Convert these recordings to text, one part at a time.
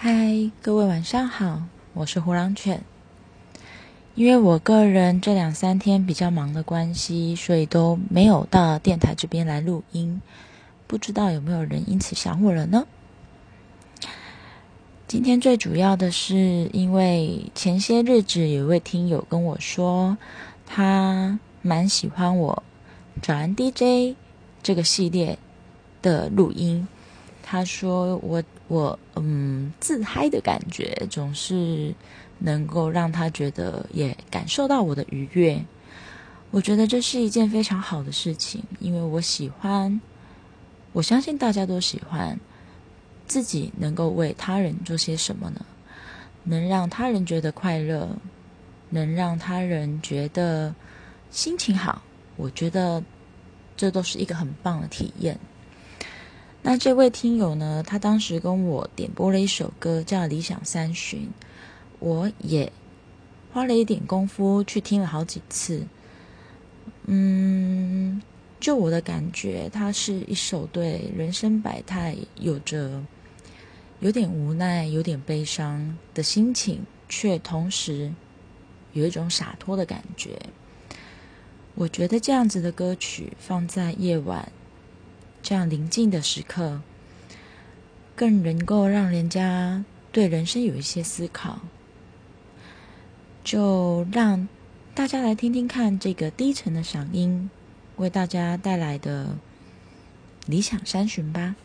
嗨，各位晚上好，我是胡狼犬。因为我个人这两三天比较忙的关系，所以都没有到电台这边来录音。不知道有没有人因此想我了呢？今天最主要的是，因为前些日子有一位听友跟我说，他蛮喜欢我早安 DJ 这个系列的录音。他说我我嗯自嗨的感觉总是能够让他觉得也感受到我的愉悦，我觉得这是一件非常好的事情，因为我喜欢，我相信大家都喜欢自己能够为他人做些什么呢？能让他人觉得快乐，能让他人觉得心情好，我觉得这都是一个很棒的体验。那这位听友呢？他当时跟我点播了一首歌，叫《理想三旬》，我也花了一点功夫去听了好几次。嗯，就我的感觉，它是一首对人生百态有着有点无奈、有点悲伤的心情，却同时有一种洒脱的感觉。我觉得这样子的歌曲放在夜晚。这样宁静的时刻，更能够让人家对人生有一些思考。就让大家来听听看这个低沉的嗓音为大家带来的理想三旬吧。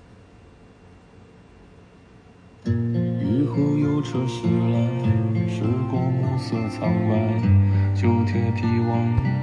雨后有车驶来，驶过暮色苍白，旧铁皮往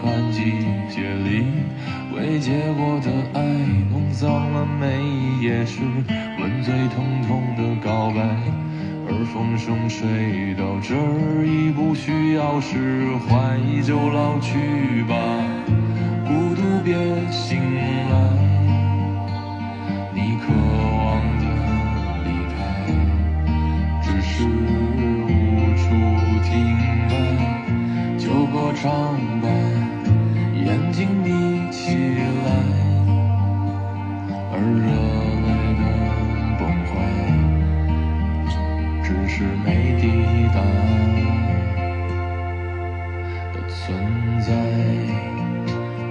寒季节里未结果的爱弄脏了每一页诗吻最疼痛的告白而风声吹到这已不需要释怀就老去吧。孤独别醒来你渴望的离开。只是无处停摆就歌唱存在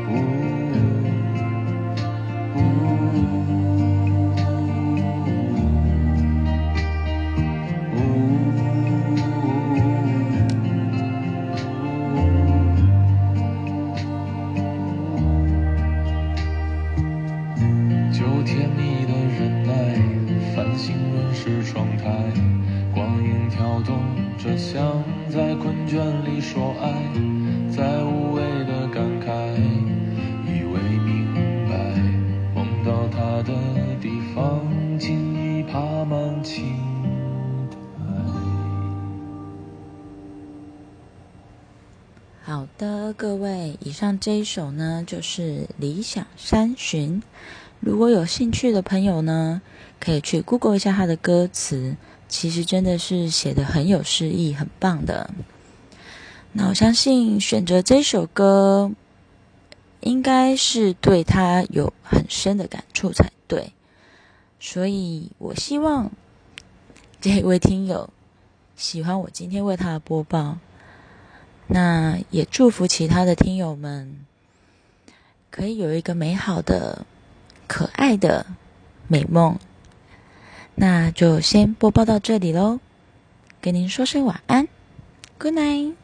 不不不就甜蜜的忍耐，繁星润湿窗台。光阴跳动着像在困倦里说爱在无谓的感慨以为明白梦到他的地方竟已爬满青好的各位以上这一首呢就是理想三旬如果有兴趣的朋友呢可以去 google 一下他的歌词其实真的是写的很有诗意，很棒的。那我相信选择这首歌，应该是对他有很深的感触才对。所以我希望这位听友喜欢我今天为他的播报。那也祝福其他的听友们，可以有一个美好的、可爱的美梦。那就先播报到这里喽，跟您说声晚安，Good night。